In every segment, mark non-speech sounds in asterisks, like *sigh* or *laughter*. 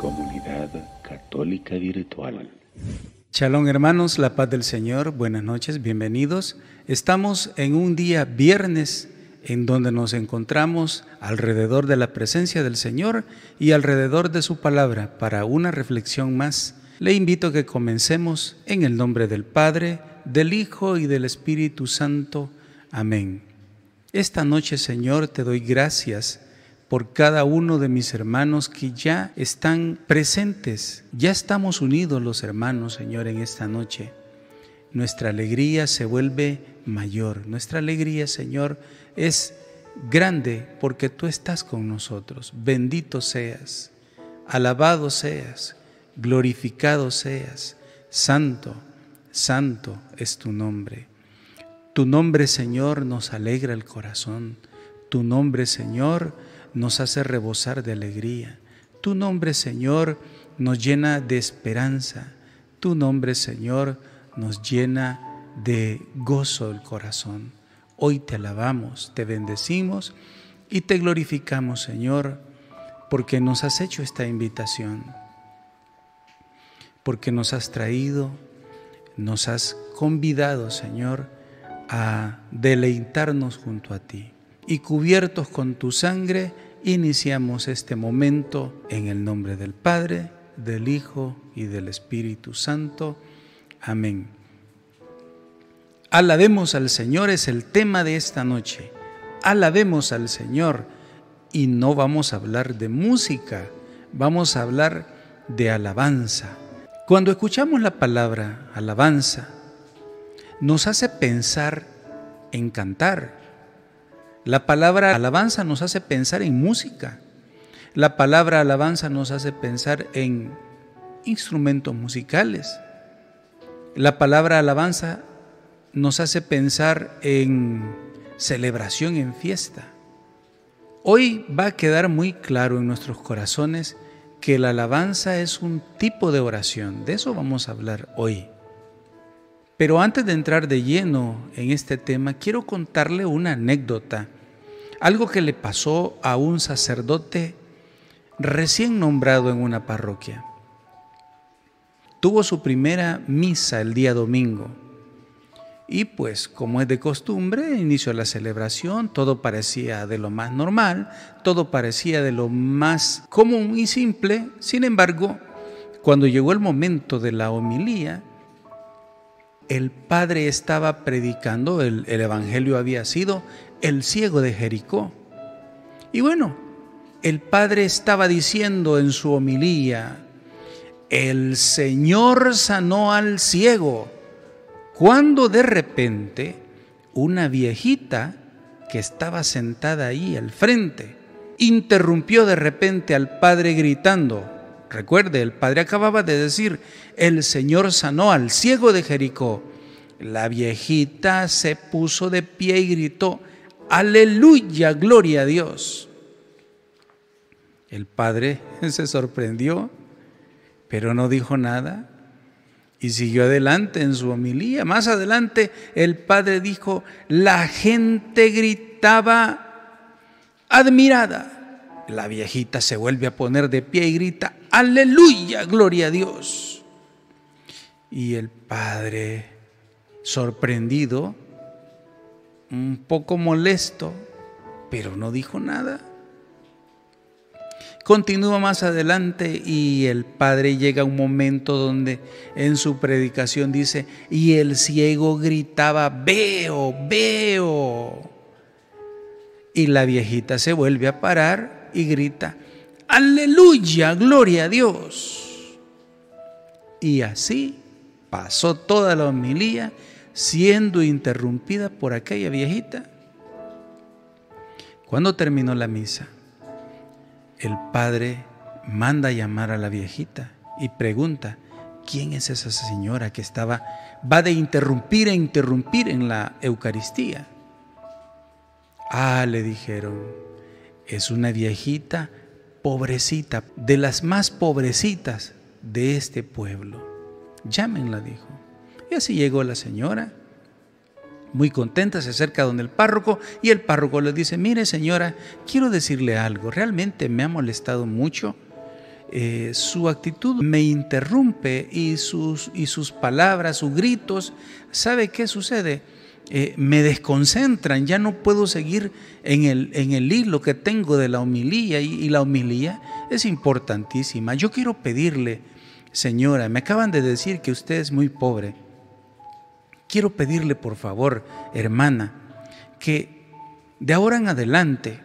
Comunidad Católica Virtual. Shalom hermanos, la paz del Señor, buenas noches, bienvenidos. Estamos en un día viernes en donde nos encontramos alrededor de la presencia del Señor y alrededor de su palabra para una reflexión más. Le invito a que comencemos en el nombre del Padre, del Hijo y del Espíritu Santo. Amén. Esta noche, Señor, te doy gracias por cada uno de mis hermanos que ya están presentes. Ya estamos unidos los hermanos, Señor, en esta noche. Nuestra alegría se vuelve mayor. Nuestra alegría, Señor, es grande porque tú estás con nosotros. Bendito seas, alabado seas, glorificado seas. Santo, santo es tu nombre. Tu nombre, Señor, nos alegra el corazón. Tu nombre, Señor, nos hace rebosar de alegría. Tu nombre, Señor, nos llena de esperanza. Tu nombre, Señor, nos llena de gozo del corazón. Hoy te alabamos, te bendecimos y te glorificamos, Señor, porque nos has hecho esta invitación, porque nos has traído, nos has convidado, Señor, a deleitarnos junto a ti. Y cubiertos con tu sangre, iniciamos este momento en el nombre del Padre, del Hijo y del Espíritu Santo. Amén. Alabemos al Señor es el tema de esta noche. Alabemos al Señor y no vamos a hablar de música, vamos a hablar de alabanza. Cuando escuchamos la palabra alabanza, nos hace pensar en cantar. La palabra alabanza nos hace pensar en música. La palabra alabanza nos hace pensar en instrumentos musicales. La palabra alabanza nos hace pensar en celebración, en fiesta. Hoy va a quedar muy claro en nuestros corazones que la alabanza es un tipo de oración. De eso vamos a hablar hoy. Pero antes de entrar de lleno en este tema, quiero contarle una anécdota, algo que le pasó a un sacerdote recién nombrado en una parroquia. Tuvo su primera misa el día domingo y pues como es de costumbre, inició la celebración, todo parecía de lo más normal, todo parecía de lo más común y simple. Sin embargo, cuando llegó el momento de la homilía, el padre estaba predicando, el, el evangelio había sido el ciego de Jericó. Y bueno, el padre estaba diciendo en su homilía, el Señor sanó al ciego cuando de repente una viejita que estaba sentada ahí al frente interrumpió de repente al padre gritando. Recuerde, el padre acababa de decir, el Señor sanó al ciego de Jericó. La viejita se puso de pie y gritó, aleluya, gloria a Dios. El padre *laughs* se sorprendió, pero no dijo nada y siguió adelante en su homilía. Más adelante el padre dijo, la gente gritaba admirada. La viejita se vuelve a poner de pie y grita, aleluya, gloria a Dios. Y el padre, sorprendido, un poco molesto, pero no dijo nada. Continúa más adelante y el Padre llega a un momento donde en su predicación dice, y el ciego gritaba, veo, veo. Y la viejita se vuelve a parar y grita, aleluya, gloria a Dios. Y así pasó toda la homilía siendo interrumpida por aquella viejita. Cuando terminó la misa, el padre manda llamar a la viejita y pregunta, ¿quién es esa señora que estaba, va de interrumpir e interrumpir en la Eucaristía? Ah, le dijeron, es una viejita pobrecita, de las más pobrecitas de este pueblo. Llámenla, dijo. Y así llegó la señora. Muy contenta, se acerca donde el párroco y el párroco le dice, mire señora, quiero decirle algo, realmente me ha molestado mucho. Eh, su actitud me interrumpe y sus, y sus palabras, sus gritos, ¿sabe qué sucede? Eh, me desconcentran, ya no puedo seguir en el, en el hilo que tengo de la homilía y, y la homilía es importantísima. Yo quiero pedirle, señora, me acaban de decir que usted es muy pobre. Quiero pedirle, por favor, hermana, que de ahora en adelante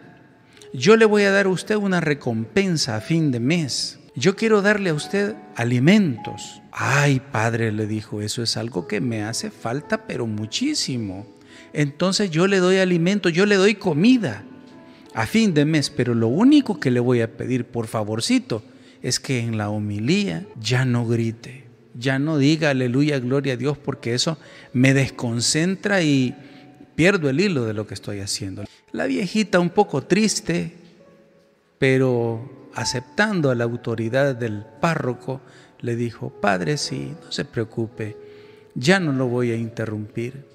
yo le voy a dar a usted una recompensa a fin de mes. Yo quiero darle a usted alimentos. Ay, padre, le dijo, eso es algo que me hace falta, pero muchísimo. Entonces yo le doy alimento, yo le doy comida a fin de mes, pero lo único que le voy a pedir, por favorcito, es que en la homilía ya no grite, ya no diga aleluya, gloria a Dios, porque eso me desconcentra y pierdo el hilo de lo que estoy haciendo. La viejita un poco triste, pero aceptando a la autoridad del párroco, le dijo, Padre, sí, no se preocupe, ya no lo voy a interrumpir.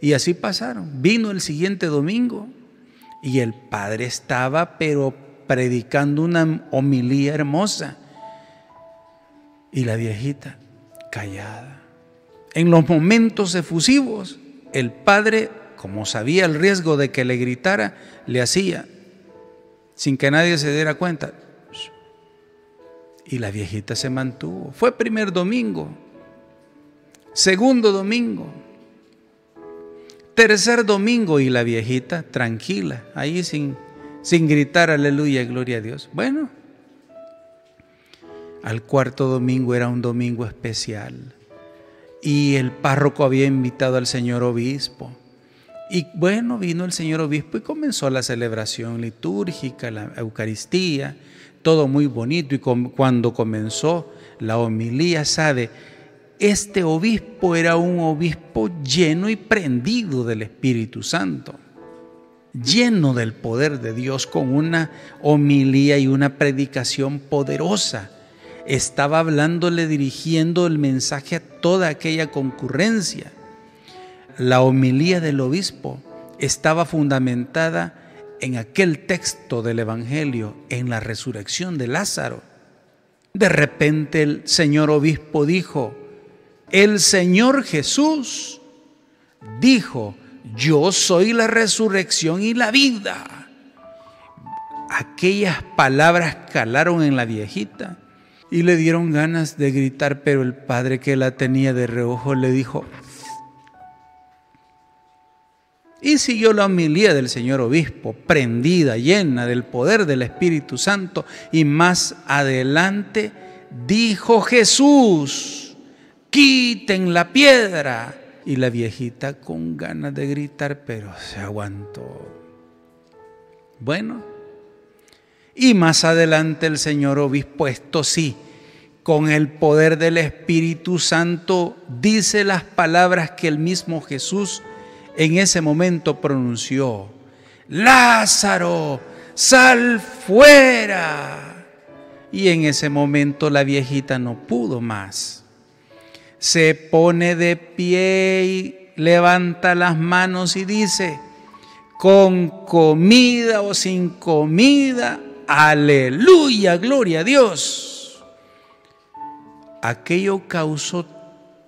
Y así pasaron. Vino el siguiente domingo y el Padre estaba, pero predicando una homilía hermosa. Y la viejita, callada. En los momentos efusivos, el Padre, como sabía el riesgo de que le gritara, le hacía, sin que nadie se diera cuenta, y la viejita se mantuvo. Fue primer domingo, segundo domingo, tercer domingo y la viejita tranquila, ahí sin, sin gritar aleluya, gloria a Dios. Bueno, al cuarto domingo era un domingo especial y el párroco había invitado al señor obispo. Y bueno, vino el señor obispo y comenzó la celebración litúrgica, la Eucaristía todo muy bonito y cuando comenzó la homilía, sabe, este obispo era un obispo lleno y prendido del Espíritu Santo, lleno del poder de Dios con una homilía y una predicación poderosa. Estaba hablándole, dirigiendo el mensaje a toda aquella concurrencia. La homilía del obispo estaba fundamentada en aquel texto del Evangelio, en la resurrección de Lázaro, de repente el señor obispo dijo, el Señor Jesús dijo, yo soy la resurrección y la vida. Aquellas palabras calaron en la viejita y le dieron ganas de gritar, pero el padre que la tenía de reojo le dijo, y siguió la homilía del señor obispo, prendida, llena del poder del Espíritu Santo. Y más adelante dijo Jesús, quiten la piedra. Y la viejita con ganas de gritar, pero se aguantó. Bueno, y más adelante el señor obispo, esto sí, con el poder del Espíritu Santo, dice las palabras que el mismo Jesús en ese momento pronunció, Lázaro, sal fuera. Y en ese momento la viejita no pudo más. Se pone de pie y levanta las manos y dice, con comida o sin comida, aleluya, gloria a Dios. Aquello causó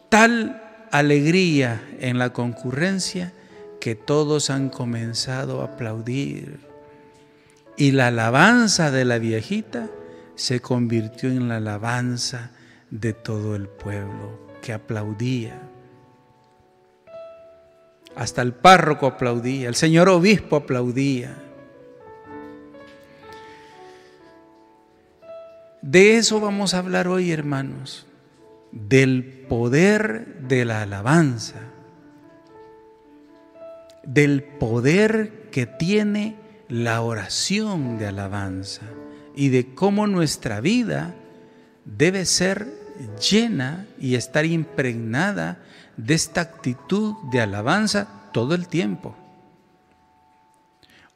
tal alegría en la concurrencia que todos han comenzado a aplaudir. Y la alabanza de la viejita se convirtió en la alabanza de todo el pueblo que aplaudía. Hasta el párroco aplaudía, el señor obispo aplaudía. De eso vamos a hablar hoy, hermanos del poder de la alabanza, del poder que tiene la oración de alabanza y de cómo nuestra vida debe ser llena y estar impregnada de esta actitud de alabanza todo el tiempo.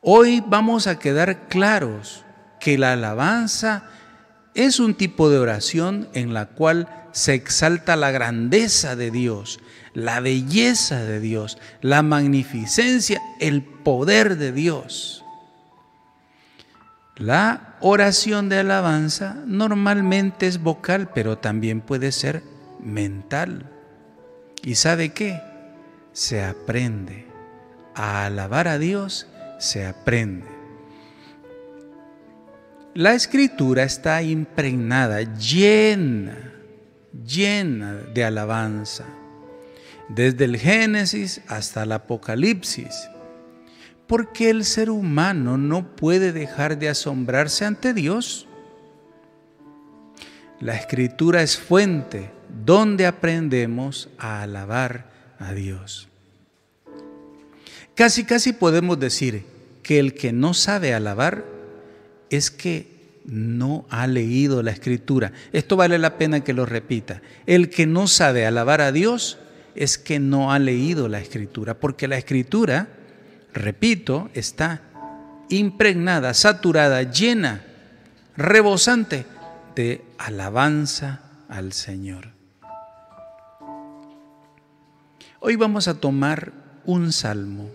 Hoy vamos a quedar claros que la alabanza es un tipo de oración en la cual se exalta la grandeza de Dios, la belleza de Dios, la magnificencia, el poder de Dios. La oración de alabanza normalmente es vocal, pero también puede ser mental. ¿Y sabe qué? Se aprende. A alabar a Dios se aprende. La escritura está impregnada, llena, llena de alabanza, desde el Génesis hasta el Apocalipsis, porque el ser humano no puede dejar de asombrarse ante Dios. La escritura es fuente donde aprendemos a alabar a Dios. Casi, casi podemos decir que el que no sabe alabar es que no ha leído la escritura. Esto vale la pena que lo repita. El que no sabe alabar a Dios es que no ha leído la escritura, porque la escritura, repito, está impregnada, saturada, llena, rebosante de alabanza al Señor. Hoy vamos a tomar un salmo,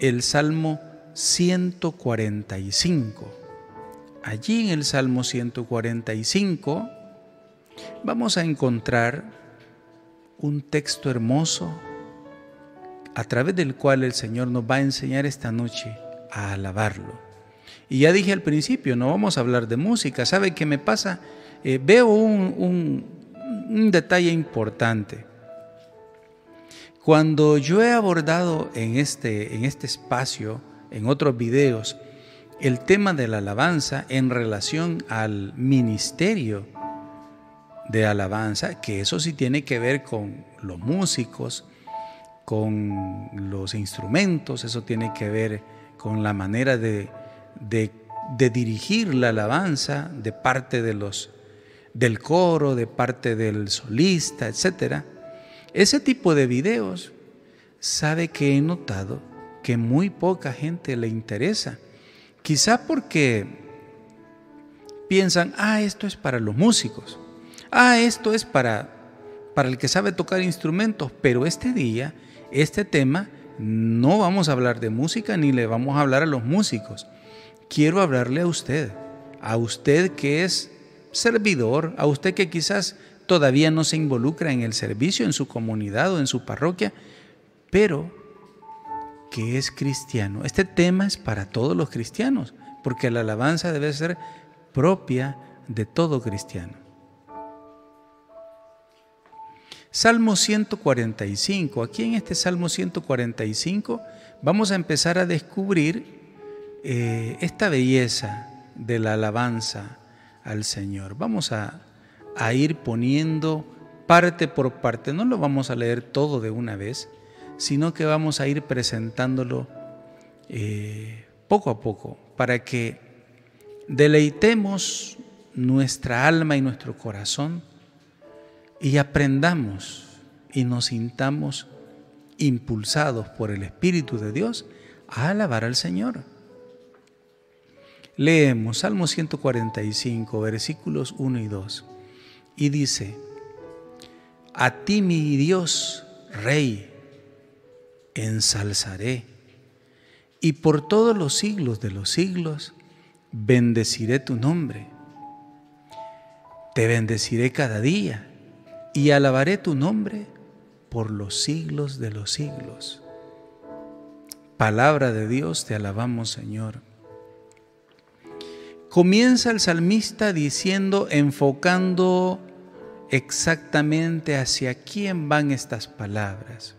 el Salmo 145 allí en el Salmo 145 vamos a encontrar un texto hermoso a través del cual el Señor nos va a enseñar esta noche a alabarlo. Y ya dije al principio, no vamos a hablar de música. ¿Sabe qué me pasa? Eh, veo un, un detalle importante. Cuando yo he abordado en este, en este espacio, en otros videos, el tema de la alabanza en relación al ministerio de alabanza, que eso sí tiene que ver con los músicos, con los instrumentos, eso tiene que ver con la manera de, dirigir la alabanza de parte de los, del coro, de parte del solista, etc. Ese tipo de videos, sabe que he notado que muy poca gente le interesa Quizá porque piensan, ah, esto es para los músicos, ah, esto es para, para el que sabe tocar instrumentos, pero este día, este tema, no vamos a hablar de música ni le vamos a hablar a los músicos. Quiero hablarle a usted, a usted que es servidor, a usted que quizás todavía no se involucra en el servicio en su comunidad o en su parroquia, pero que es cristiano. Este tema es para todos los cristianos, porque la alabanza debe ser propia de todo cristiano. Salmo 145. Aquí en este Salmo 145 vamos a empezar a descubrir eh, esta belleza de la alabanza al Señor. Vamos a, a ir poniendo parte por parte. No lo vamos a leer todo de una vez, sino que vamos a ir presentándolo eh, poco a poco para que deleitemos nuestra alma y nuestro corazón y aprendamos y nos sintamos impulsados por el Espíritu de Dios a alabar al Señor. Leemos Salmo 145, versículos 1 y 2, y dice, A ti mi Dios, Rey, ensalzaré, y por todos los siglos de los siglos bendeciré tu nombre. Te bendeciré cada día y alabaré tu nombre por los siglos de los siglos. Palabra de Dios, te alabamos Señor. Comienza el salmista diciendo, enfocando exactamente hacia quién van estas palabras.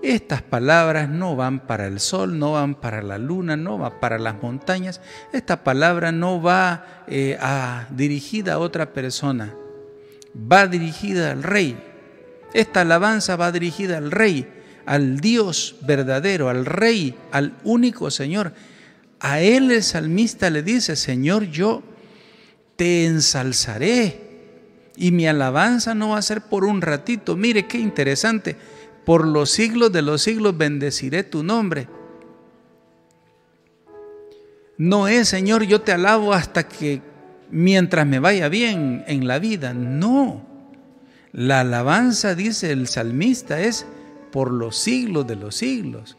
Estas palabras no van para el sol, no van para la luna, no van para las montañas. Esta palabra no va eh, a, dirigida a otra persona, va dirigida al rey. Esta alabanza va dirigida al rey, al Dios verdadero, al rey, al único Señor. A él el salmista le dice, Señor, yo te ensalzaré y mi alabanza no va a ser por un ratito. Mire qué interesante por los siglos de los siglos bendeciré tu nombre. No es, Señor, yo te alabo hasta que mientras me vaya bien en la vida. No. La alabanza, dice el salmista, es por los siglos de los siglos.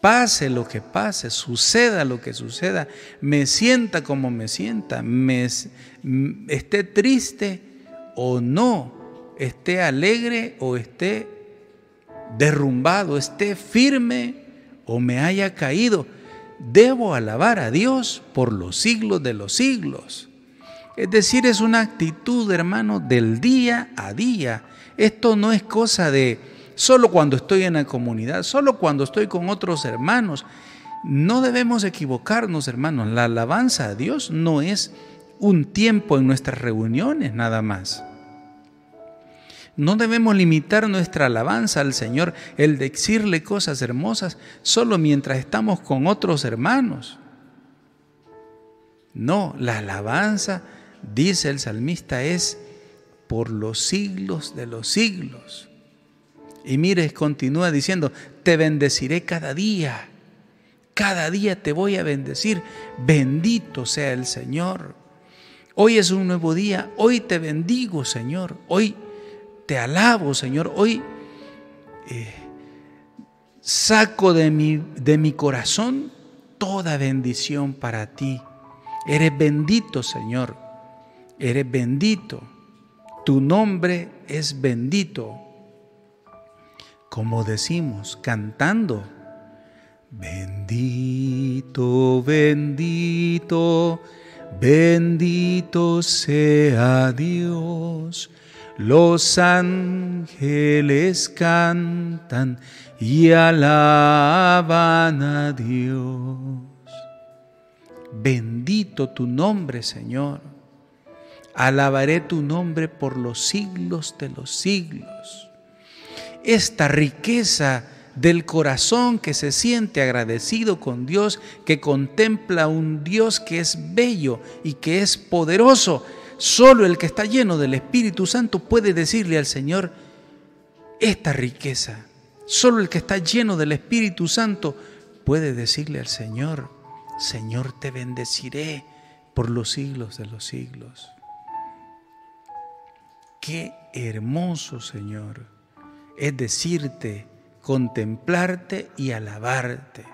Pase lo que pase, suceda lo que suceda, me sienta como me sienta, me, esté triste o no, esté alegre o esté derrumbado, esté firme o me haya caído, debo alabar a Dios por los siglos de los siglos. Es decir, es una actitud, hermano, del día a día. Esto no es cosa de solo cuando estoy en la comunidad, solo cuando estoy con otros hermanos. No debemos equivocarnos, hermanos. La alabanza a Dios no es un tiempo en nuestras reuniones nada más. No debemos limitar nuestra alabanza al Señor, el decirle cosas hermosas, solo mientras estamos con otros hermanos. No, la alabanza, dice el salmista, es por los siglos de los siglos. Y mire, continúa diciendo, te bendeciré cada día. Cada día te voy a bendecir. Bendito sea el Señor. Hoy es un nuevo día. Hoy te bendigo, Señor. Hoy te alabo, Señor. Hoy eh, saco de mi, de mi corazón toda bendición para ti. Eres bendito, Señor. Eres bendito. Tu nombre es bendito. Como decimos, cantando. Bendito, bendito, bendito sea Dios los ángeles cantan y alaban a Dios. Bendito tu nombre, Señor. Alabaré tu nombre por los siglos de los siglos. Esta riqueza del corazón que se siente agradecido con Dios, que contempla un Dios que es bello y que es poderoso, Solo el que está lleno del Espíritu Santo puede decirle al Señor esta riqueza. Solo el que está lleno del Espíritu Santo puede decirle al Señor, Señor, te bendeciré por los siglos de los siglos. Qué hermoso, Señor, es decirte, contemplarte y alabarte.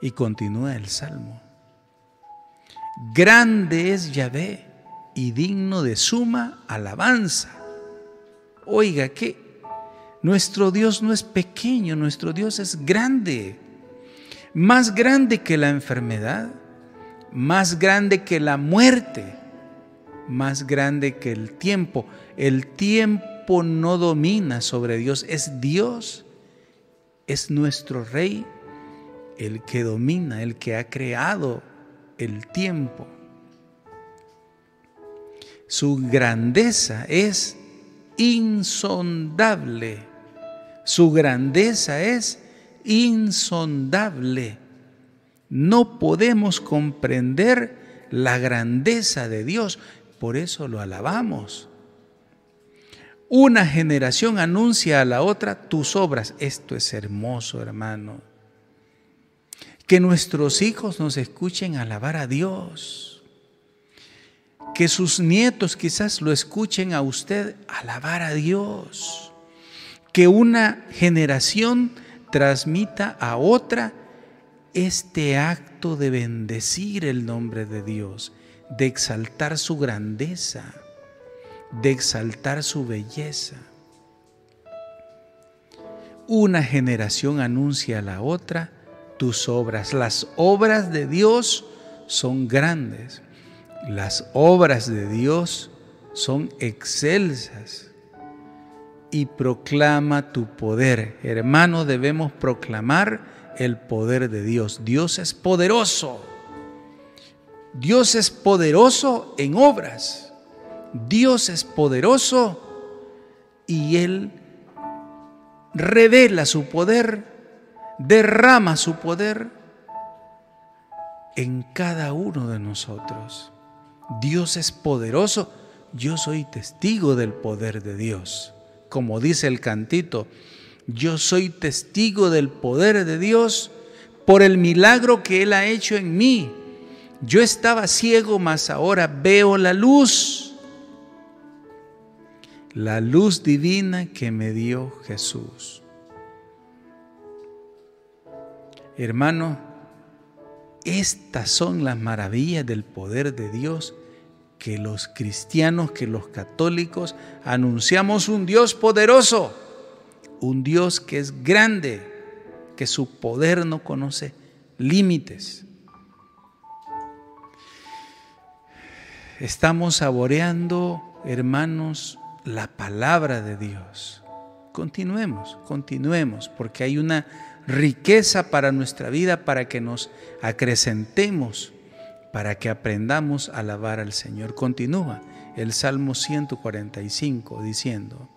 Y continúa el Salmo. Grande es Yahvé y digno de suma alabanza. Oiga, que nuestro Dios no es pequeño, nuestro Dios es grande, más grande que la enfermedad, más grande que la muerte, más grande que el tiempo. El tiempo no domina sobre Dios, es Dios, es nuestro Rey, el que domina, el que ha creado el tiempo. Su grandeza es insondable. Su grandeza es insondable. No podemos comprender la grandeza de Dios, por eso lo alabamos. Una generación anuncia a la otra tus obras. Esto es hermoso, hermano. Que nuestros hijos nos escuchen alabar a Dios que sus nietos quizás lo escuchen a usted alabar a Dios, que una generación transmita a otra este acto de bendecir el nombre de Dios, de exaltar su grandeza, de exaltar su belleza. Una generación anuncia a la otra tus obras. Las obras de Dios son grandes. Las obras de Dios son excelsas y proclama tu poder. Hermano, debemos proclamar el poder de Dios. Dios es poderoso. Dios es poderoso en obras. Dios es poderoso y Él revela su poder, derrama su poder en cada uno de nosotros. Dios es poderoso, yo soy testigo del poder de Dios. Como dice el cantito, yo soy testigo del poder de Dios por el milagro que Él ha hecho en mí. Yo estaba ciego, mas ahora veo la luz. la luz divina que me dio Jesús. Hermano, estas son las maravillas del poder de Dios que los cristianos, que los católicos anunciamos un Dios poderoso, un Dios que es grande, que su poder no conoce límites. Estamos saboreando, hermanos, la palabra de Dios. Continuemos, continuemos, porque hay una riqueza para nuestra vida, para que nos acrecentemos para que aprendamos a alabar al Señor. Continúa el Salmo 145 diciendo,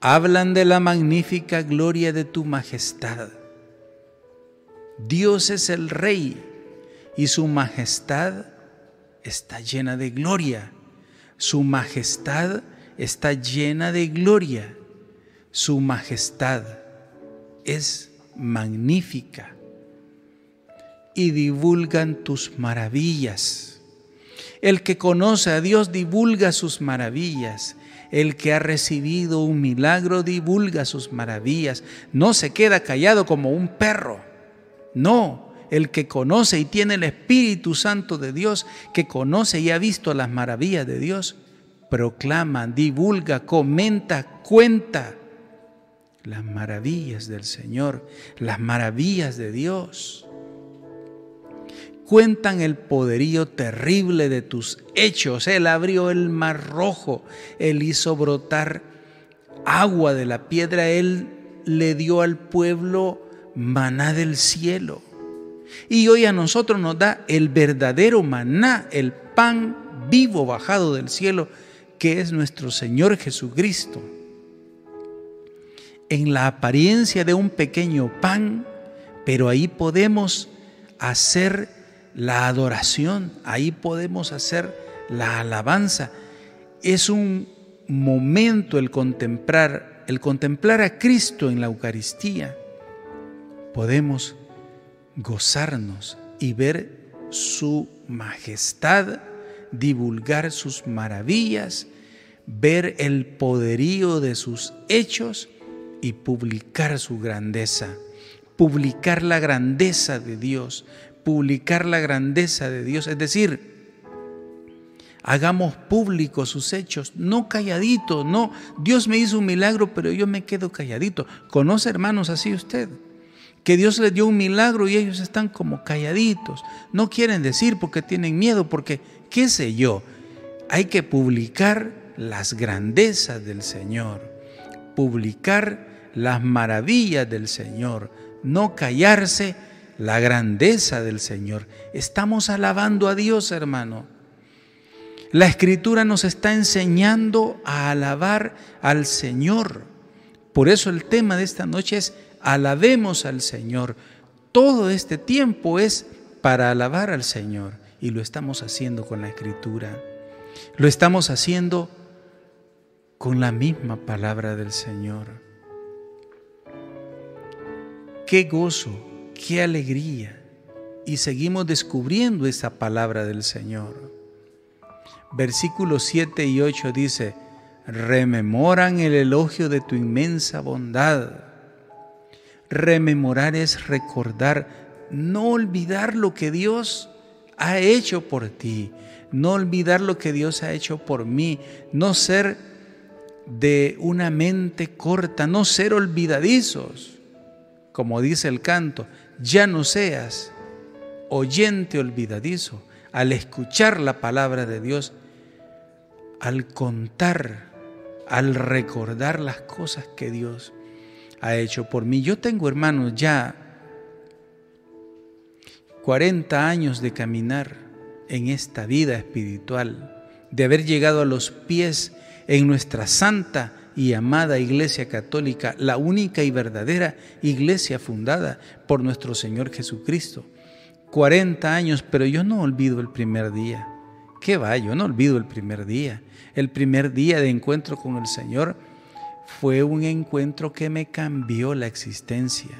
hablan de la magnífica gloria de tu majestad. Dios es el Rey y su majestad está llena de gloria. Su majestad está llena de gloria. Su majestad es magnífica y divulgan tus maravillas. El que conoce a Dios divulga sus maravillas. El que ha recibido un milagro divulga sus maravillas. No se queda callado como un perro. No, el que conoce y tiene el Espíritu Santo de Dios, que conoce y ha visto las maravillas de Dios, proclama, divulga, comenta, cuenta las maravillas del Señor, las maravillas de Dios cuentan el poderío terrible de tus hechos. Él abrió el mar rojo, Él hizo brotar agua de la piedra, Él le dio al pueblo maná del cielo. Y hoy a nosotros nos da el verdadero maná, el pan vivo bajado del cielo, que es nuestro Señor Jesucristo. En la apariencia de un pequeño pan, pero ahí podemos hacer la adoración, ahí podemos hacer la alabanza. Es un momento el contemplar, el contemplar a Cristo en la Eucaristía. Podemos gozarnos y ver su majestad, divulgar sus maravillas, ver el poderío de sus hechos y publicar su grandeza, publicar la grandeza de Dios, publicar la grandeza de Dios, es decir, hagamos públicos sus hechos, no calladito, no, Dios me hizo un milagro, pero yo me quedo calladito. ¿Conoce hermanos así usted? Que Dios les dio un milagro y ellos están como calladitos, no quieren decir porque tienen miedo, porque, qué sé yo, hay que publicar las grandezas del Señor, publicar las maravillas del Señor, no callarse la grandeza del Señor. Estamos alabando a Dios, hermano. La escritura nos está enseñando a alabar al Señor. Por eso el tema de esta noche es alabemos al Señor. Todo este tiempo es para alabar al Señor y lo estamos haciendo con la escritura. Lo estamos haciendo con la misma palabra del Señor. Qué gozo qué alegría. Y seguimos descubriendo esa palabra del Señor. Versículos 7 y 8 dice, rememoran el elogio de tu inmensa bondad. Rememorar es recordar, no olvidar lo que Dios ha hecho por ti, no olvidar lo que Dios ha hecho por mí, no ser de una mente corta, no ser olvidadizos, como dice el canto, ya no seas oyente olvidadizo al escuchar la palabra de Dios, al contar, al recordar las cosas que Dios ha hecho por mí. Yo tengo, hermanos, ya 40 años de caminar en esta vida espiritual, de haber llegado a los pies en nuestra santa y amada Iglesia Católica, la única y verdadera iglesia fundada por nuestro Señor Jesucristo. 40 años, pero yo no olvido el primer día. ¿Qué va? Yo no olvido el primer día. El primer día de encuentro con el Señor fue un encuentro que me cambió la existencia.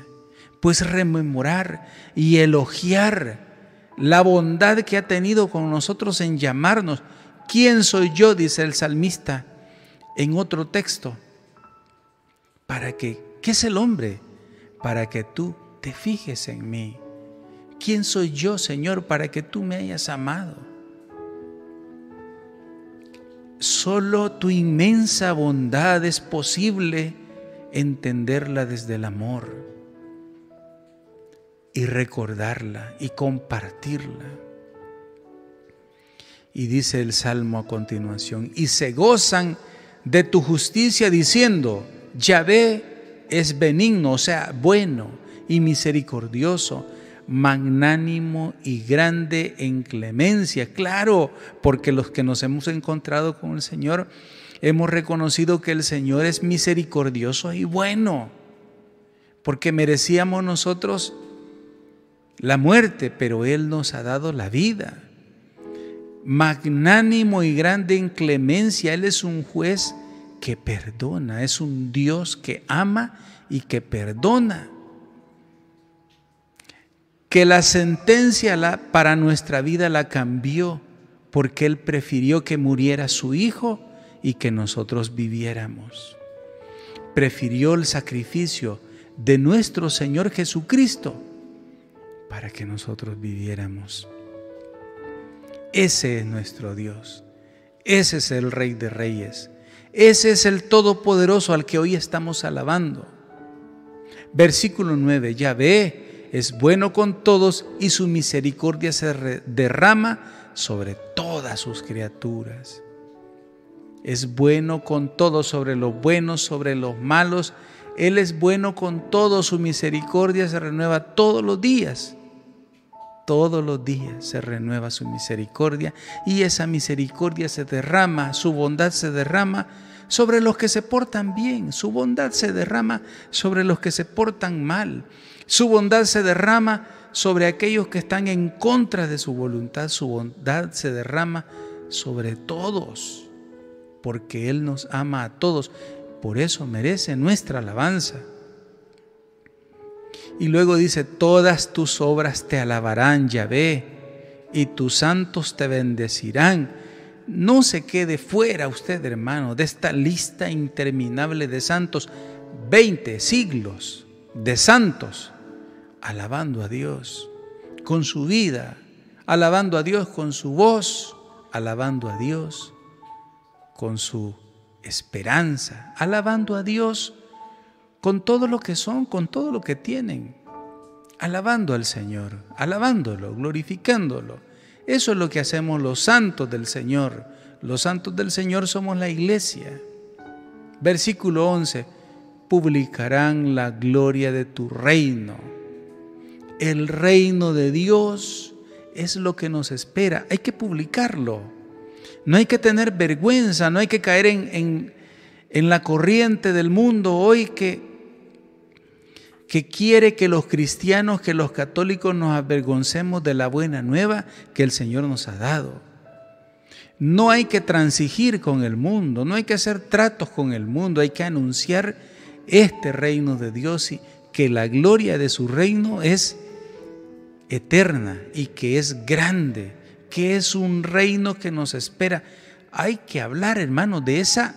Pues rememorar y elogiar la bondad que ha tenido con nosotros en llamarnos. ¿Quién soy yo? dice el salmista en otro texto, para que, ¿qué es el hombre? Para que tú te fijes en mí. ¿Quién soy yo, Señor, para que tú me hayas amado? Solo tu inmensa bondad es posible entenderla desde el amor y recordarla y compartirla. Y dice el Salmo a continuación, y se gozan de tu justicia diciendo, Yahvé es benigno, o sea, bueno y misericordioso, magnánimo y grande en clemencia. Claro, porque los que nos hemos encontrado con el Señor, hemos reconocido que el Señor es misericordioso y bueno, porque merecíamos nosotros la muerte, pero Él nos ha dado la vida. Magnánimo y grande en clemencia, Él es un juez que perdona, es un Dios que ama y que perdona. Que la sentencia para nuestra vida la cambió porque Él prefirió que muriera su Hijo y que nosotros viviéramos. Prefirió el sacrificio de nuestro Señor Jesucristo para que nosotros viviéramos. Ese es nuestro Dios. Ese es el Rey de Reyes. Ese es el Todopoderoso al que hoy estamos alabando. Versículo 9, ya ve, es bueno con todos y su misericordia se derrama sobre todas sus criaturas. Es bueno con todos, sobre los buenos, sobre los malos. Él es bueno con todos, su misericordia se renueva todos los días todos los días se renueva su misericordia y esa misericordia se derrama, su bondad se derrama sobre los que se portan bien, su bondad se derrama sobre los que se portan mal, su bondad se derrama sobre aquellos que están en contra de su voluntad, su bondad se derrama sobre todos, porque Él nos ama a todos, por eso merece nuestra alabanza. Y luego dice, todas tus obras te alabarán, Yahvé, y tus santos te bendecirán. No se quede fuera usted, hermano, de esta lista interminable de santos. Veinte siglos de santos alabando a Dios con su vida, alabando a Dios con su voz, alabando a Dios con su esperanza, alabando a Dios con todo lo que son, con todo lo que tienen, alabando al Señor, alabándolo, glorificándolo. Eso es lo que hacemos los santos del Señor. Los santos del Señor somos la iglesia. Versículo 11, publicarán la gloria de tu reino. El reino de Dios es lo que nos espera. Hay que publicarlo. No hay que tener vergüenza, no hay que caer en, en, en la corriente del mundo hoy que que quiere que los cristianos, que los católicos nos avergoncemos de la buena nueva que el Señor nos ha dado. No hay que transigir con el mundo, no hay que hacer tratos con el mundo, hay que anunciar este reino de Dios y que la gloria de su reino es eterna y que es grande, que es un reino que nos espera. Hay que hablar, hermano, de esa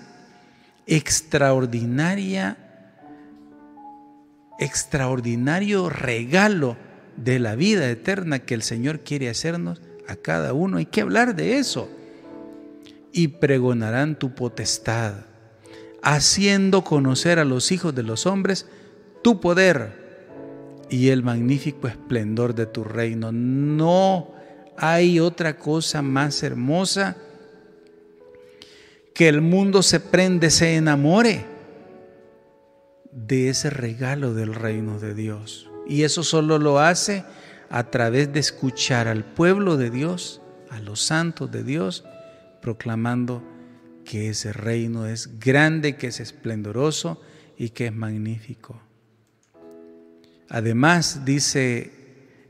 extraordinaria extraordinario regalo de la vida eterna que el Señor quiere hacernos a cada uno. Hay que hablar de eso. Y pregonarán tu potestad, haciendo conocer a los hijos de los hombres tu poder y el magnífico esplendor de tu reino. No hay otra cosa más hermosa que el mundo se prende, se enamore de ese regalo del reino de Dios. Y eso solo lo hace a través de escuchar al pueblo de Dios, a los santos de Dios, proclamando que ese reino es grande, que es esplendoroso y que es magnífico. Además, dice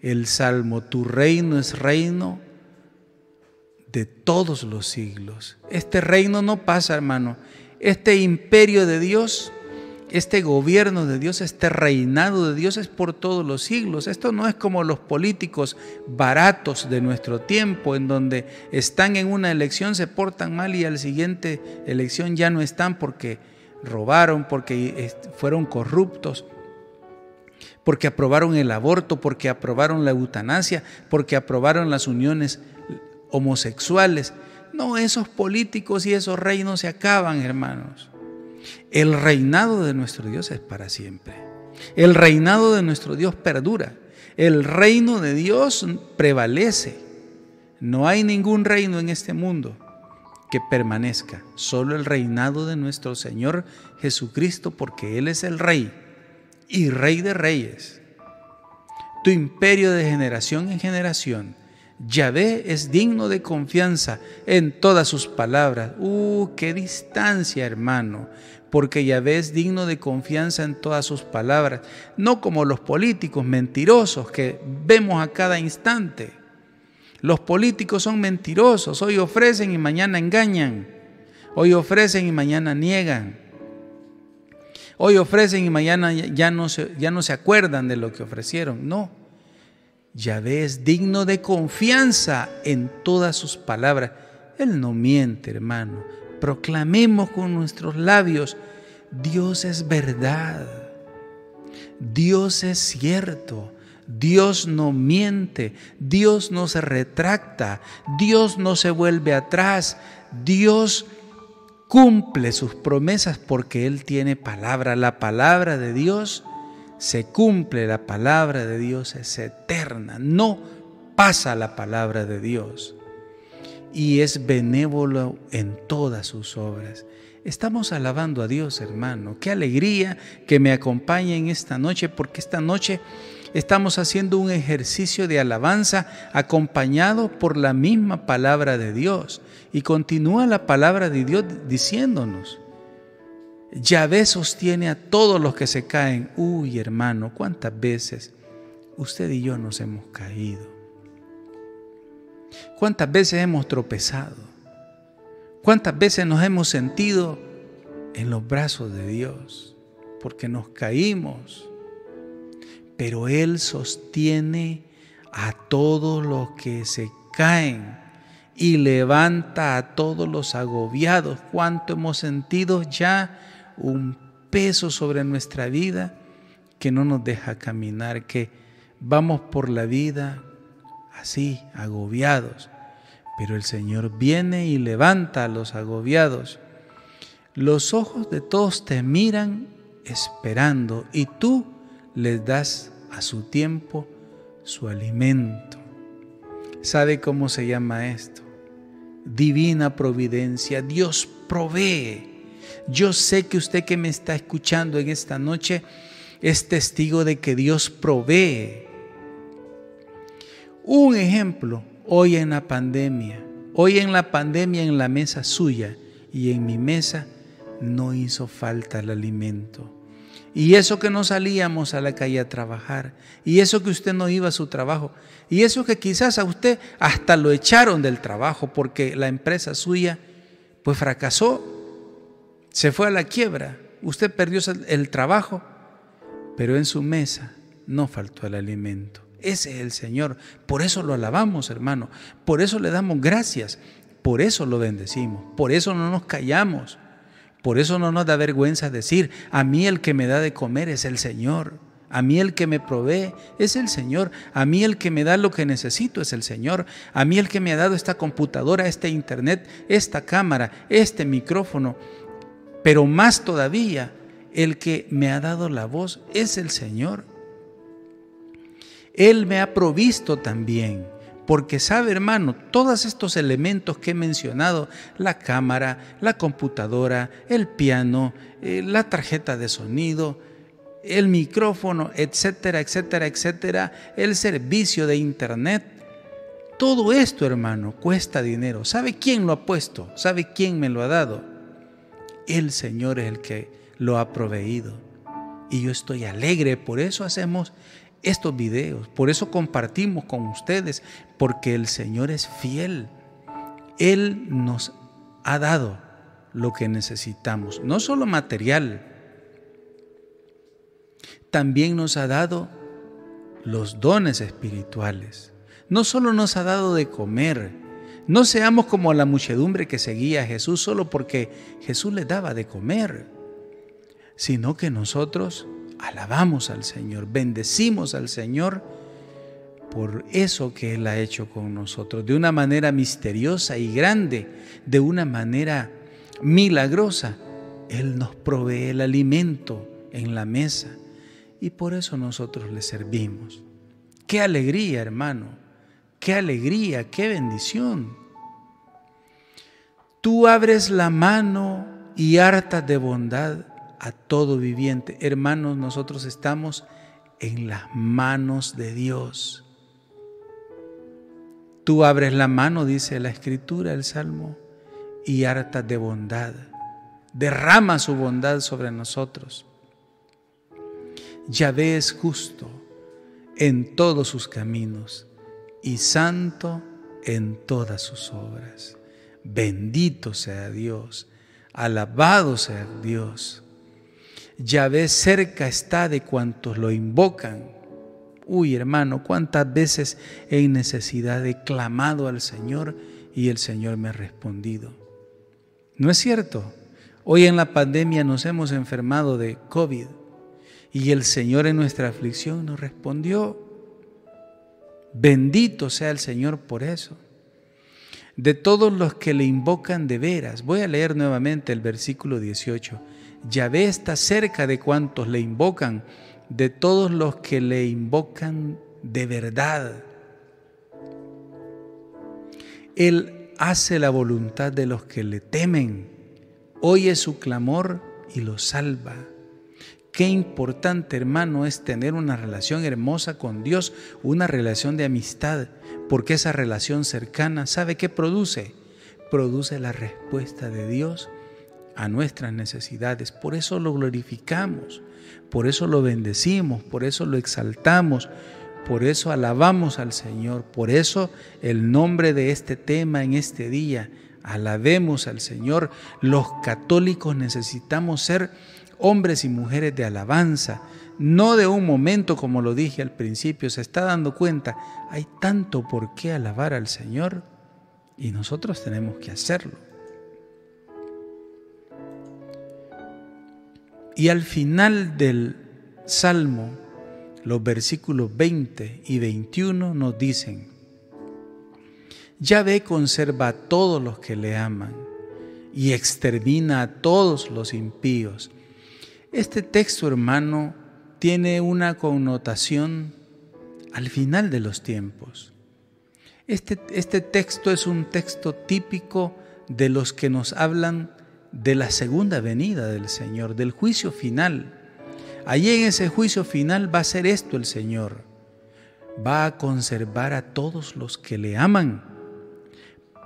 el Salmo, tu reino es reino de todos los siglos. Este reino no pasa, hermano. Este imperio de Dios este gobierno de Dios, este reinado de Dios es por todos los siglos. Esto no es como los políticos baratos de nuestro tiempo, en donde están en una elección, se portan mal y al siguiente elección ya no están porque robaron, porque fueron corruptos, porque aprobaron el aborto, porque aprobaron la eutanasia, porque aprobaron las uniones homosexuales. No, esos políticos y esos reinos se acaban, hermanos. El reinado de nuestro Dios es para siempre. El reinado de nuestro Dios perdura. El reino de Dios prevalece. No hay ningún reino en este mundo que permanezca, solo el reinado de nuestro Señor Jesucristo, porque Él es el Rey y Rey de Reyes. Tu imperio de generación en generación. Yahvé es digno de confianza en todas sus palabras. ¡Uh, qué distancia, hermano! Porque Yahvé es digno de confianza en todas sus palabras, no como los políticos mentirosos que vemos a cada instante. Los políticos son mentirosos, hoy ofrecen y mañana engañan, hoy ofrecen y mañana niegan, hoy ofrecen y mañana ya no se, ya no se acuerdan de lo que ofrecieron, no. Yahvé es digno de confianza en todas sus palabras. Él no miente, hermano proclamemos con nuestros labios, Dios es verdad, Dios es cierto, Dios no miente, Dios no se retracta, Dios no se vuelve atrás, Dios cumple sus promesas porque Él tiene palabra. La palabra de Dios se cumple, la palabra de Dios es eterna, no pasa la palabra de Dios y es benévolo en todas sus obras. Estamos alabando a Dios, hermano. Qué alegría que me acompañe en esta noche, porque esta noche estamos haciendo un ejercicio de alabanza acompañado por la misma palabra de Dios. Y continúa la palabra de Dios diciéndonos, Yahvé sostiene a todos los que se caen. Uy, hermano, cuántas veces usted y yo nos hemos caído. ¿Cuántas veces hemos tropezado? ¿Cuántas veces nos hemos sentido en los brazos de Dios? Porque nos caímos. Pero Él sostiene a todos los que se caen y levanta a todos los agobiados. ¿Cuánto hemos sentido ya un peso sobre nuestra vida que no nos deja caminar, que vamos por la vida así, agobiados. Pero el Señor viene y levanta a los agobiados. Los ojos de todos te miran esperando y tú les das a su tiempo su alimento. ¿Sabe cómo se llama esto? Divina providencia. Dios provee. Yo sé que usted que me está escuchando en esta noche es testigo de que Dios provee un ejemplo, hoy en la pandemia, hoy en la pandemia en la mesa suya y en mi mesa no hizo falta el alimento. Y eso que no salíamos a la calle a trabajar, y eso que usted no iba a su trabajo, y eso que quizás a usted hasta lo echaron del trabajo porque la empresa suya pues fracasó, se fue a la quiebra, usted perdió el trabajo, pero en su mesa no faltó el alimento. Ese es el Señor. Por eso lo alabamos, hermano. Por eso le damos gracias. Por eso lo bendecimos. Por eso no nos callamos. Por eso no nos da vergüenza decir, a mí el que me da de comer es el Señor. A mí el que me provee es el Señor. A mí el que me da lo que necesito es el Señor. A mí el que me ha dado esta computadora, este internet, esta cámara, este micrófono. Pero más todavía, el que me ha dado la voz es el Señor. Él me ha provisto también. Porque sabe, hermano, todos estos elementos que he mencionado, la cámara, la computadora, el piano, eh, la tarjeta de sonido, el micrófono, etcétera, etcétera, etcétera, el servicio de internet, todo esto, hermano, cuesta dinero. ¿Sabe quién lo ha puesto? ¿Sabe quién me lo ha dado? El Señor es el que lo ha proveído. Y yo estoy alegre, por eso hacemos estos videos. Por eso compartimos con ustedes, porque el Señor es fiel. Él nos ha dado lo que necesitamos, no solo material, también nos ha dado los dones espirituales. No solo nos ha dado de comer, no seamos como la muchedumbre que seguía a Jesús solo porque Jesús le daba de comer, sino que nosotros alabamos al Señor, bendecimos al Señor por eso que Él ha hecho con nosotros, de una manera misteriosa y grande, de una manera milagrosa. Él nos provee el alimento en la mesa y por eso nosotros le servimos. Qué alegría, hermano, qué alegría, qué bendición. Tú abres la mano y hartas de bondad a todo viviente. Hermanos, nosotros estamos en las manos de Dios. Tú abres la mano, dice la escritura, el Salmo, y hartas de bondad. Derrama su bondad sobre nosotros. Yahvé es justo en todos sus caminos y santo en todas sus obras. Bendito sea Dios, alabado sea Dios. Yahvé cerca está de cuantos lo invocan Uy, hermano, cuántas veces en necesidad he clamado al Señor y el Señor me ha respondido. ¿No es cierto? Hoy en la pandemia nos hemos enfermado de COVID y el Señor en nuestra aflicción nos respondió. Bendito sea el Señor por eso. De todos los que le invocan de veras, voy a leer nuevamente el versículo 18. Yahvé está cerca de cuantos le invocan de todos los que le invocan de verdad. Él hace la voluntad de los que le temen, oye su clamor y los salva. Qué importante, hermano, es tener una relación hermosa con Dios, una relación de amistad, porque esa relación cercana, ¿sabe qué produce? Produce la respuesta de Dios a nuestras necesidades. Por eso lo glorificamos, por eso lo bendecimos, por eso lo exaltamos, por eso alabamos al Señor, por eso el nombre de este tema en este día, alabemos al Señor. Los católicos necesitamos ser hombres y mujeres de alabanza, no de un momento como lo dije al principio, se está dando cuenta, hay tanto por qué alabar al Señor y nosotros tenemos que hacerlo. Y al final del Salmo, los versículos 20 y 21 nos dicen, Yahvé conserva a todos los que le aman y extermina a todos los impíos. Este texto, hermano, tiene una connotación al final de los tiempos. Este, este texto es un texto típico de los que nos hablan de la segunda venida del Señor, del juicio final. Allí en ese juicio final va a ser esto el Señor. Va a conservar a todos los que le aman,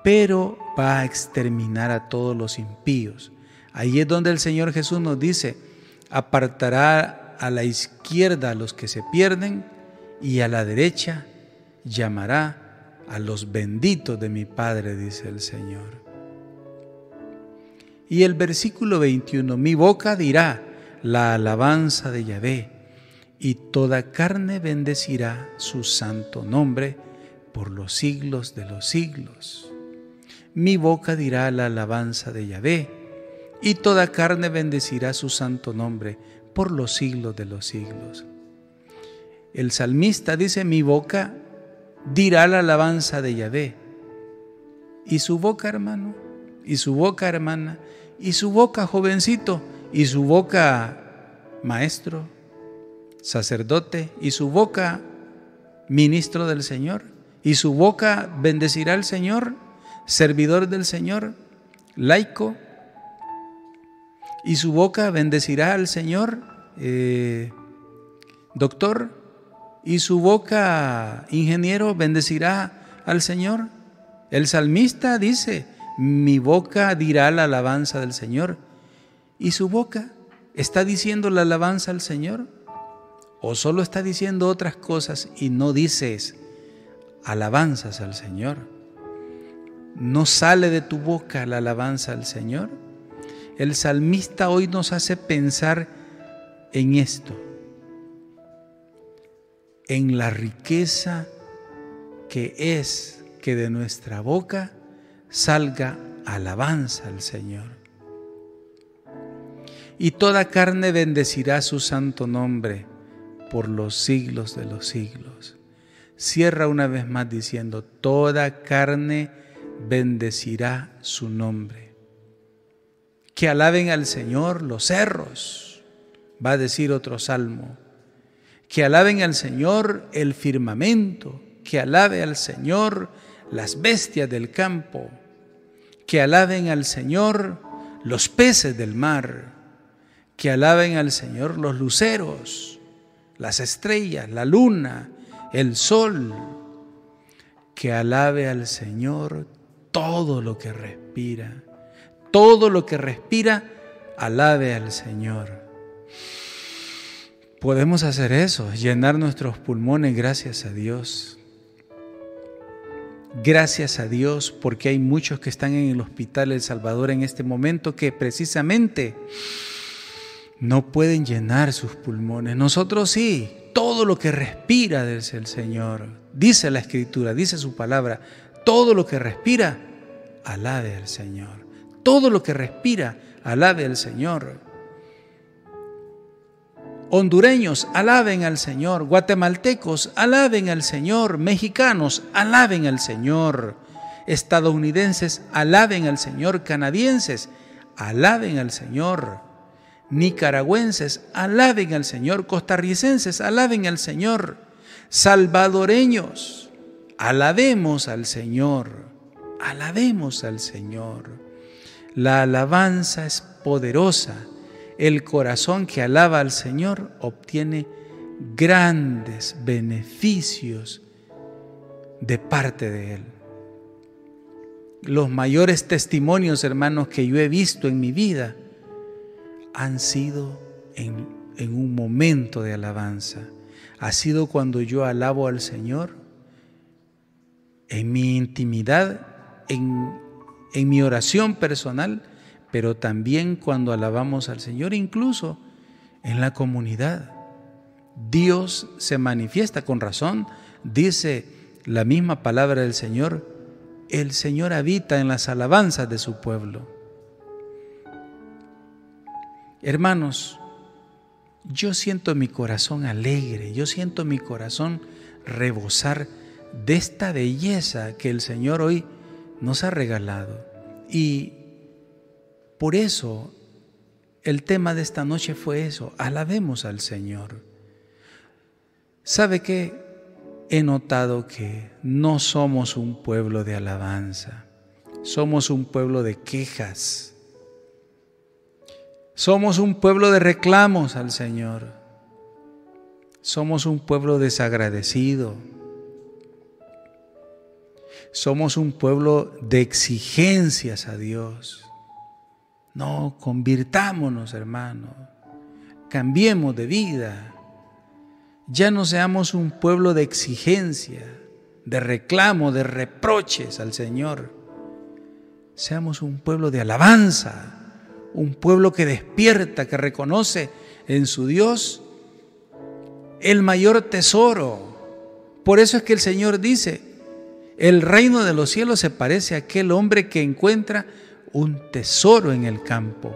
pero va a exterminar a todos los impíos. Allí es donde el Señor Jesús nos dice, apartará a la izquierda a los que se pierden y a la derecha llamará a los benditos de mi Padre, dice el Señor. Y el versículo 21, mi boca dirá la alabanza de Yahvé, y toda carne bendecirá su santo nombre por los siglos de los siglos. Mi boca dirá la alabanza de Yahvé, y toda carne bendecirá su santo nombre por los siglos de los siglos. El salmista dice, mi boca dirá la alabanza de Yahvé. ¿Y su boca, hermano? ¿Y su boca, hermana? y su boca, jovencito, y su boca, maestro, sacerdote, y su boca, ministro del Señor, y su boca bendecirá al Señor, servidor del Señor, laico, y su boca bendecirá al Señor, eh, doctor, y su boca, ingeniero, bendecirá al Señor. El salmista dice, mi boca dirá la alabanza del Señor. ¿Y su boca está diciendo la alabanza al Señor? ¿O solo está diciendo otras cosas y no dices alabanzas al Señor? ¿No sale de tu boca la alabanza al Señor? El salmista hoy nos hace pensar en esto. en la riqueza que es que de nuestra boca salga alabanza al Señor. Y toda carne bendecirá su santo nombre por los siglos de los siglos. Cierra una vez más diciendo, toda carne bendecirá su nombre. Que alaben al Señor los cerros, va a decir otro salmo. Que alaben al Señor el firmamento, que alabe al Señor las bestias del campo, que alaben al Señor los peces del mar, que alaben al Señor los luceros, las estrellas, la luna, el sol, que alabe al Señor todo lo que respira. Todo lo que respira, alabe al Señor. Podemos hacer eso, llenar nuestros pulmones gracias a Dios. Gracias a Dios porque hay muchos que están en el hospital El Salvador en este momento que precisamente no pueden llenar sus pulmones. Nosotros sí, todo lo que respira es el Señor. Dice la Escritura, dice su palabra, todo lo que respira, alabe al Señor. Todo lo que respira, alabe al Señor. Hondureños, alaben al Señor. Guatemaltecos, alaben al Señor. Mexicanos, alaben al Señor. Estadounidenses, alaben al Señor. Canadienses, alaben al Señor nicaragüenses, alaben al Señor, costarricenses, alaben al Señor, salvadoreños, alabemos al Señor, alabemos al Señor. La alabanza es poderosa. El corazón que alaba al Señor obtiene grandes beneficios de parte de Él. Los mayores testimonios, hermanos, que yo he visto en mi vida, han sido en, un momento de alabanza. Ha sido cuando yo alabo al Señor en mi intimidad, en, mi oración personal, pero también cuando alabamos al Señor, incluso en la comunidad. Dios se manifiesta con razón, dice la misma palabra del Señor, el Señor habita en las alabanzas de su pueblo. Hermanos, yo siento mi corazón alegre, yo siento mi corazón rebosar de esta belleza que el Señor hoy nos ha regalado. Y por eso el tema de esta noche fue eso, alabemos al Señor. ¿Sabe qué? He notado que no somos un pueblo de alabanza, somos un pueblo de quejas somos un pueblo de reclamos al Señor. Somos un pueblo desagradecido. Somos un pueblo de exigencias a Dios. No, convirtámonos, hermano. Cambiemos de vida. Ya no seamos un pueblo de exigencia, de reclamo, de reproches al Señor. Seamos un pueblo de alabanza un pueblo que despierta, que reconoce en su Dios el mayor tesoro. Por eso es que el Señor dice, el reino de los cielos se parece a aquel hombre que encuentra un tesoro en el campo.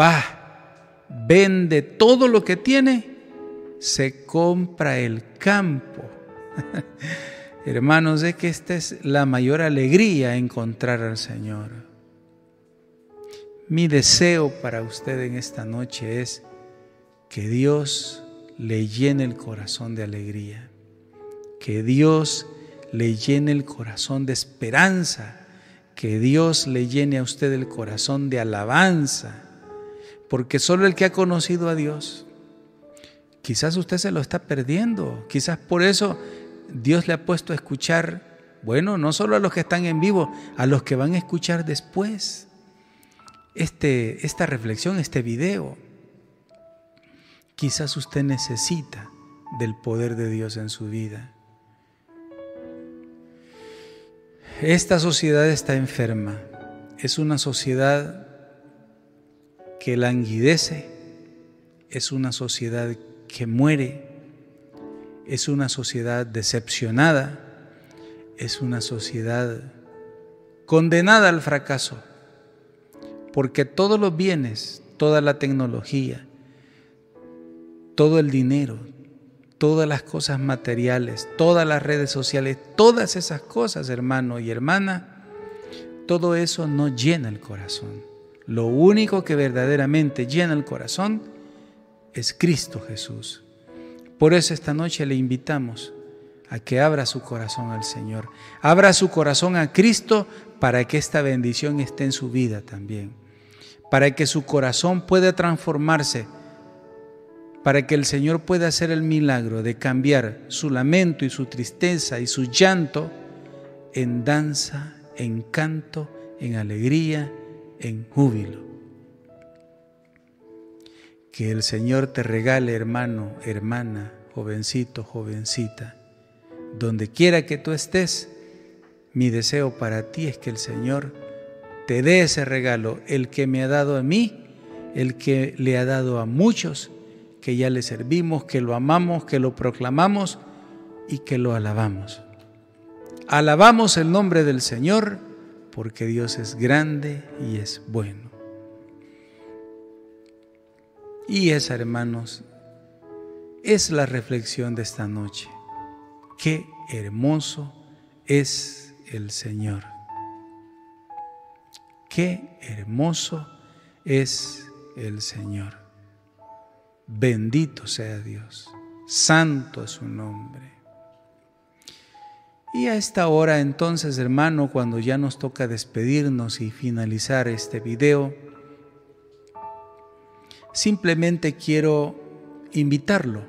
Va, vende todo lo que tiene, se compra el campo. *laughs* Hermanos, es que esta es la mayor alegría encontrar al Señor. Mi deseo para usted en esta noche es que Dios le llene el corazón de alegría, que Dios le llene el corazón de esperanza, que Dios le llene a usted el corazón de alabanza, porque solo el que ha conocido a Dios, quizás usted se lo está perdiendo, quizás por eso Dios le ha puesto a escuchar, bueno, no solo a los que están en vivo, a los que van a escuchar después este, esta reflexión, este video, quizás usted necesita del poder de Dios en su vida. Esta sociedad está enferma. Es una sociedad que languidece, es una sociedad que muere, es una sociedad decepcionada, es una sociedad condenada al fracaso, porque todos los bienes, toda la tecnología, todo el dinero, todas las cosas materiales, todas las redes sociales, todas esas cosas, hermano y hermana, todo eso no llena el corazón. Lo único que verdaderamente llena el corazón es Cristo Jesús. Por eso esta noche le invitamos a que abra su corazón al Señor. Abra su corazón a Cristo para que esta bendición esté en su vida también. Para que su corazón pueda transformarse. Para que el Señor pueda hacer el milagro de cambiar su lamento y su tristeza y su llanto en danza, en canto, en alegría, en júbilo. Que el Señor te regale, hermano, hermana, jovencito, jovencita donde quiera que tú estés, mi deseo para ti es que el Señor te dé ese regalo, el que me ha dado a mí, el que le ha dado a muchos, que ya le servimos, que lo amamos, que lo proclamamos y que lo alabamos. Alabamos el nombre del Señor porque Dios es grande y es bueno. Y esa, hermanos, es la reflexión de esta noche. Qué hermoso es el Señor. Qué hermoso es el Señor. Bendito sea Dios. Santo es su nombre. Y a esta hora entonces, hermano, cuando ya nos toca despedirnos y finalizar este video, simplemente quiero invitarlo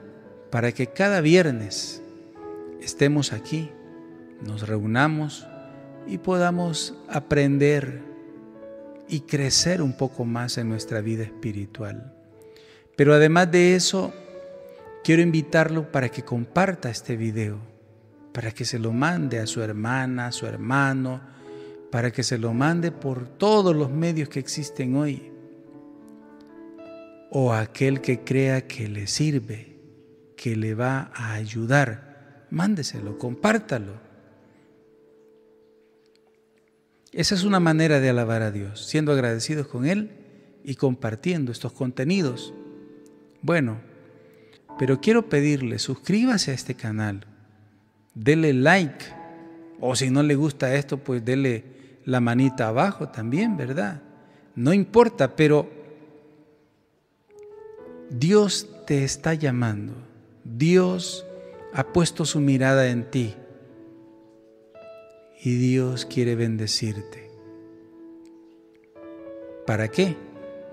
para que cada viernes estemos aquí, nos reunamos y podamos aprender y crecer un poco más en nuestra vida espiritual. Pero además de eso, quiero invitarlo para que comparta este video, para que se lo mande a su hermana, a su hermano, para que se lo mande por todos los medios que existen hoy, o aquel que crea que le sirve, que le va a ayudar mándeselo, compártalo. Esa es una manera de alabar a Dios, siendo agradecidos con Él y compartiendo estos contenidos. Bueno, pero quiero pedirle, suscríbase a este canal, dele like, o si no le gusta esto, pues dele la manita abajo también, ¿verdad? No importa, pero Dios te está llamando, Dios ha puesto su mirada en ti y Dios quiere bendecirte. ¿Para qué?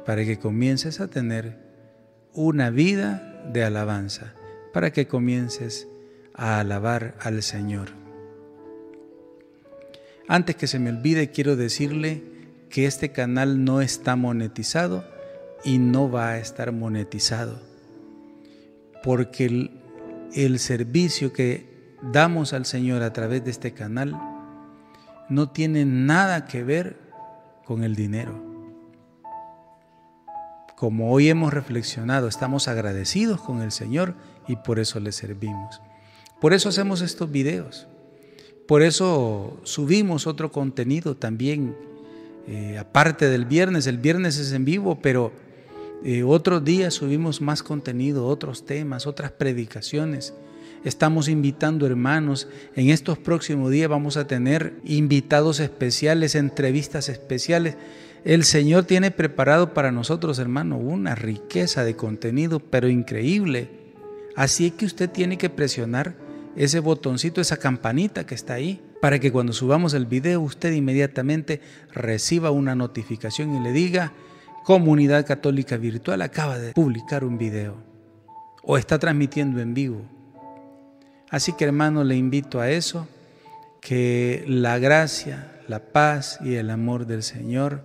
Para que comiences a tener una vida de alabanza, para que comiences a alabar al Señor. Antes que se me olvide, quiero decirle que este canal no está monetizado y no va a estar monetizado, porque el el servicio que damos al Señor a través de este canal no tiene nada que ver con el dinero. Como hoy hemos reflexionado, estamos agradecidos con el Señor y por eso le servimos. Por eso hacemos estos videos. Por eso subimos otro contenido también, eh, aparte del viernes. El viernes es en vivo, pero eh, otros días subimos más contenido, otros temas, otras predicaciones. Estamos invitando hermanos. En estos próximos días vamos a tener invitados especiales, entrevistas especiales. El Señor tiene preparado para nosotros, hermano, una riqueza de contenido, pero increíble. Así es que usted tiene que presionar ese botoncito, esa campanita que está ahí, para que cuando subamos el video usted inmediatamente reciba una notificación y le diga, Comunidad Católica Virtual acaba de publicar un video o está transmitiendo en vivo. Así que hermano, le invito a eso, que la gracia, la paz y el amor del Señor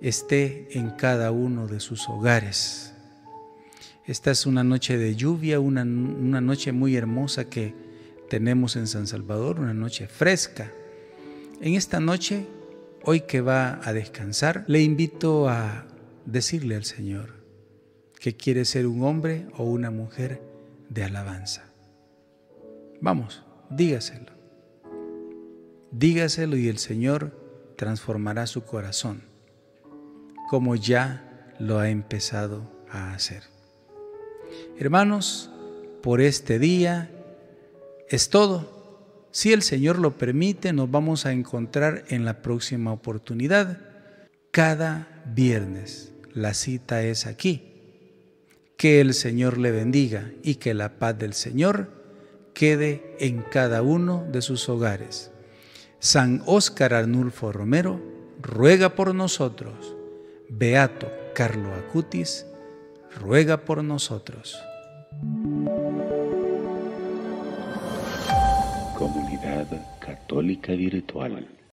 esté en cada uno de sus hogares. Esta es una noche de lluvia, una, una noche muy hermosa que tenemos en San Salvador, una noche fresca. En esta noche, hoy que va a descansar, le invito a decirle al Señor que quiere ser un hombre o una mujer de alabanza. Vamos, dígaselo. Dígaselo y el Señor transformará su corazón, como ya lo ha empezado a hacer. Hermanos, por este día es todo. Si el Señor lo permite, nos vamos a encontrar en la próxima oportunidad, cada viernes. La cita es aquí. Que el Señor le bendiga y que la paz del Señor quede en cada uno de sus hogares. San Óscar Arnulfo Romero ruega por nosotros. Beato Carlo Acutis ruega por nosotros. Comunidad Católica Virtual.